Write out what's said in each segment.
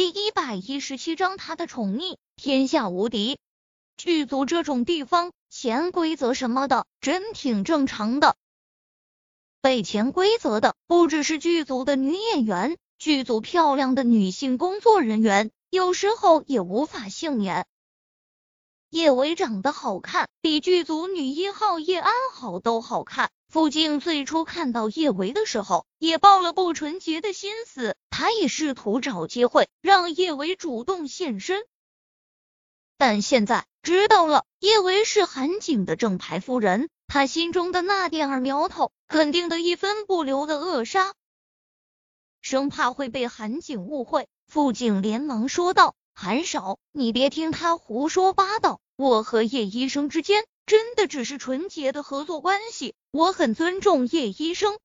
第一百一十七章，他的宠溺天下无敌。剧组这种地方，潜规则什么的，真挺正常的。被潜规则的不只是剧组的女演员，剧组漂亮的女性工作人员，有时候也无法幸免。叶维长得好看，比剧组女一号叶安好都好看。傅静最初看到叶维的时候，也抱了不纯洁的心思，他也试图找机会让叶维主动现身。但现在知道了叶维是韩景的正牌夫人，他心中的那点儿苗头，肯定的一分不留的扼杀，生怕会被韩景误会。傅静连忙说道。韩少，你别听他胡说八道。我和叶医生之间真的只是纯洁的合作关系，我很尊重叶医生，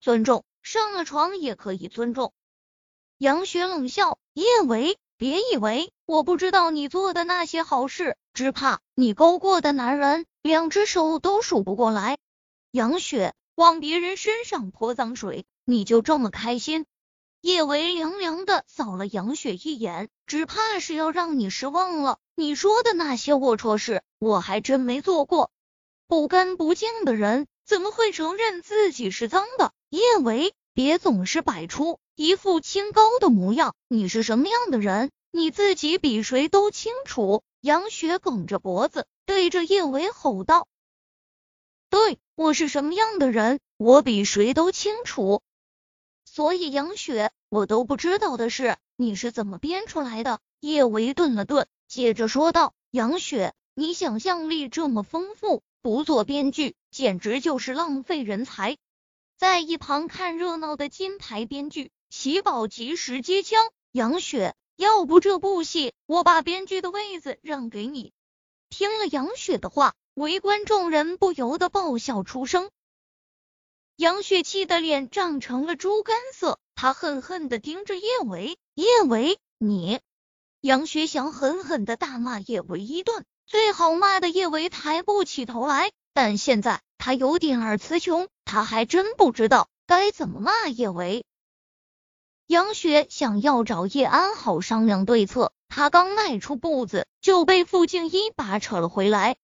尊重上了床也可以尊重。杨雪冷笑：“叶维，别以为我不知道你做的那些好事，只怕你勾过的男人，两只手都数不过来。”杨雪往别人身上泼脏水，你就这么开心？叶维凉凉的扫了杨雪一眼，只怕是要让你失望了。你说的那些龌龊事，我还真没做过。不干不净的人怎么会承认自己是脏的？叶维，别总是摆出一副清高的模样。你是什么样的人，你自己比谁都清楚。杨雪梗着脖子对着叶维吼道：“对我是什么样的人，我比谁都清楚。”所以，杨雪，我都不知道的事，你是怎么编出来的？叶维顿了顿，接着说道：“杨雪，你想象力这么丰富，不做编剧简直就是浪费人才。”在一旁看热闹的金牌编剧喜宝及时接枪：“杨雪，要不这部戏我把编剧的位子让给你？”听了杨雪的话，围观众人不由得爆笑出声。杨雪气的脸涨成了猪肝色，她恨恨的盯着叶维。叶维，你！杨雪想狠狠的大骂叶维一顿，最好骂的叶维抬不起头来。但现在他有点儿词穷，他还真不知道该怎么骂叶维。杨雪想要找叶安好商量对策，他刚迈出步子，就被傅静一把扯了回来。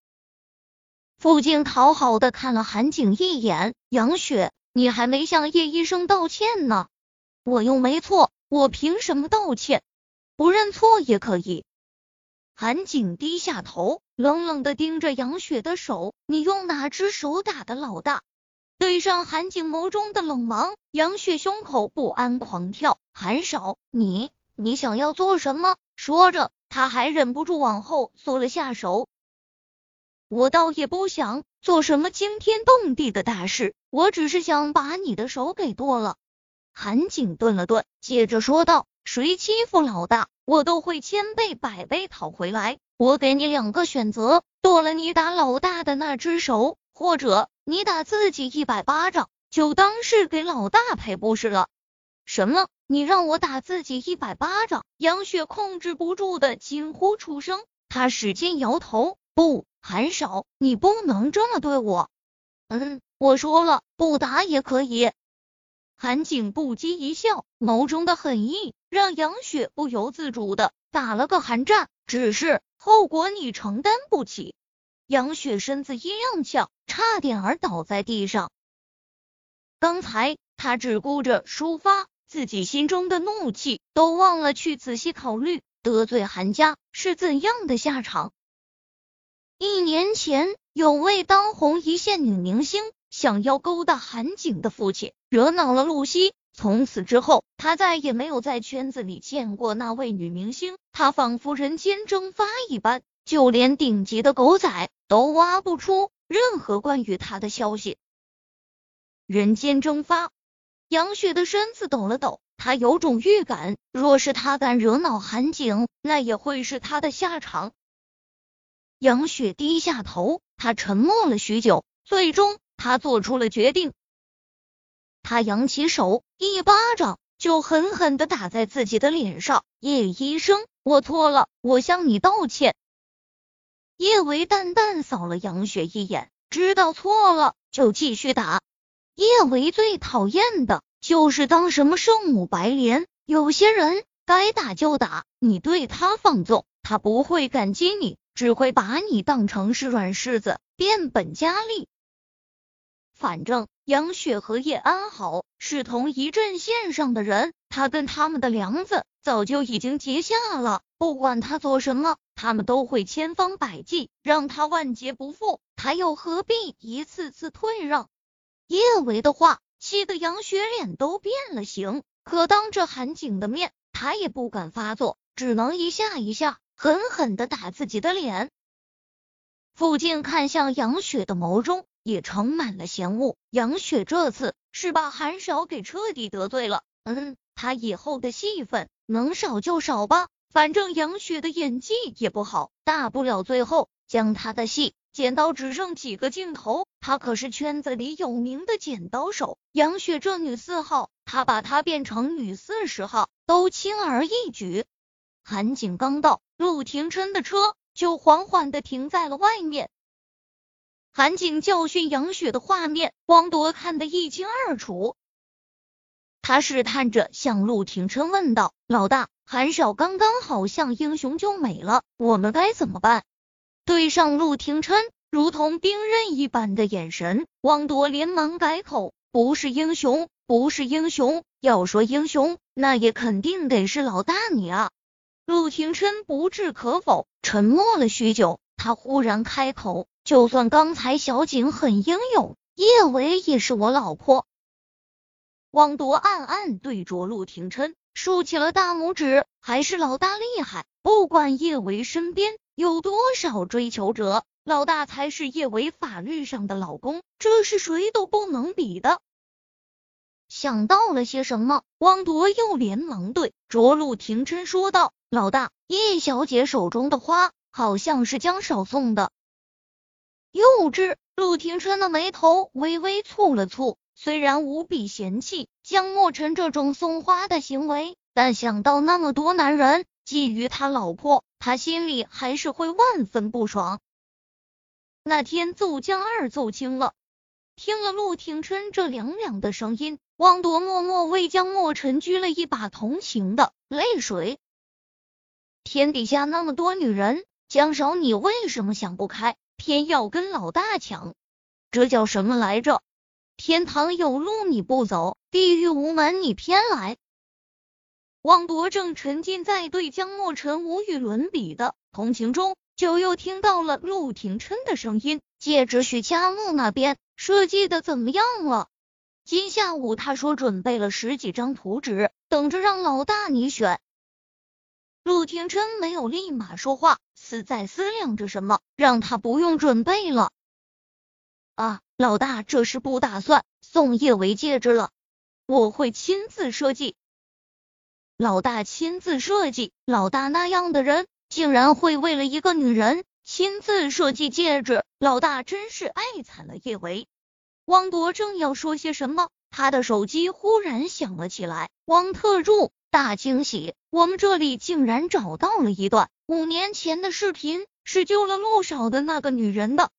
傅静讨好的看了韩景一眼，杨雪，你还没向叶医生道歉呢，我又没错，我凭什么道歉？不认错也可以。韩景低下头，冷冷的盯着杨雪的手，你用哪只手打的老大？对上韩景眸中的冷芒，杨雪胸口不安狂跳。韩少，你你想要做什么？说着，他还忍不住往后缩了下手。我倒也不想做什么惊天动地的大事，我只是想把你的手给剁了。韩景顿了顿，接着说道：“谁欺负老大，我都会千倍百倍讨回来。我给你两个选择，剁了你打老大的那只手，或者你打自己一百巴掌，就当是给老大赔不是了。”什么？你让我打自己一百巴掌？杨雪控制不住的惊呼出声，她使劲摇头，不。韩少，你不能这么对我。嗯，我说了，不打也可以。韩景不羁一笑，眸中的狠意让杨雪不由自主的打了个寒战。只是后果你承担不起。杨雪身子一踉跄，差点儿倒在地上。刚才他只顾着抒发自己心中的怒气，都忘了去仔细考虑得罪韩家是怎样的下场。一年前，有位当红一线女明星想要勾搭韩景的父亲，惹恼了露西。从此之后，他再也没有在圈子里见过那位女明星。他仿佛人间蒸发一般，就连顶级的狗仔都挖不出任何关于他的消息。人间蒸发，杨雪的身子抖了抖，她有种预感，若是他敢惹恼韩景，那也会是他的下场。杨雪低下头，她沉默了许久，最终她做出了决定。她扬起手，一巴掌就狠狠的打在自己的脸上。叶医生，我错了，我向你道歉。叶维淡淡扫了杨雪一眼，知道错了就继续打。叶维最讨厌的就是当什么圣母白莲，有些人该打就打，你对他放纵，他不会感激你，只会把你当成是软柿子，变本加厉。反正杨雪和叶安好是同一阵线上的人，他跟他们的梁子早就已经结下了，不管他做什么，他们都会千方百计让他万劫不复，他又何必一次次退让？叶维的话气得杨雪脸都变了形，可当着韩景的面，他也不敢发作，只能一下一下狠狠的打自己的脸。傅静看向杨雪的眸中。也盛满了嫌恶。杨雪这次是把韩少给彻底得罪了。嗯，他以后的戏份能少就少吧，反正杨雪的演技也不好，大不了最后将他的戏剪到只剩几个镜头。他可是圈子里有名的剪刀手。杨雪这女四号，他把她变成女四十号都轻而易举。韩景刚到，陆廷琛的车就缓缓的停在了外面。韩景教训杨雪的画面，汪铎看得一清二楚。他试探着向陆廷琛问道：“老大，韩少刚刚好像英雄救美了，我们该怎么办？”对上陆廷琛如同兵刃一般的眼神，汪铎连忙改口：“不是英雄，不是英雄。要说英雄，那也肯定得是老大你啊。”陆廷琛不置可否，沉默了许久，他忽然开口。就算刚才小景很英勇，叶维也是我老婆。汪铎暗暗对着陆廷琛竖起了大拇指，还是老大厉害。不管叶维身边有多少追求者，老大才是叶维法律上的老公，这是谁都不能比的。想到了些什么，汪铎又连忙对着陆廷琛说道：“老大，叶小姐手中的花好像是江少送的。”幼稚！陆廷琛的眉头微微蹙了蹙，虽然无比嫌弃江墨尘这种送花的行为，但想到那么多男人觊觎他老婆，他心里还是会万分不爽。那天揍江二揍轻了，听了陆廷琛这凉凉的声音，汪铎默默为江墨尘掬了一把同情的泪水。天底下那么多女人，江少你为什么想不开？偏要跟老大抢，这叫什么来着？天堂有路你不走，地狱无门你偏来。汪铎正沉浸在对江墨尘无与伦比的同情中，就又听到了陆廷琛的声音：“戒指许佳木那边设计的怎么样了？今下午他说准备了十几张图纸，等着让老大你选。”陆廷琛没有立马说话，似在思量着什么，让他不用准备了。啊，老大这是不打算送叶维戒指了？我会亲自设计。老大亲自设计？老大那样的人，竟然会为了一个女人亲自设计戒指？老大真是爱惨了叶维。汪铎正要说些什么，他的手机忽然响了起来。汪特助。大惊喜！我们这里竟然找到了一段五年前的视频，是救了陆少的那个女人的。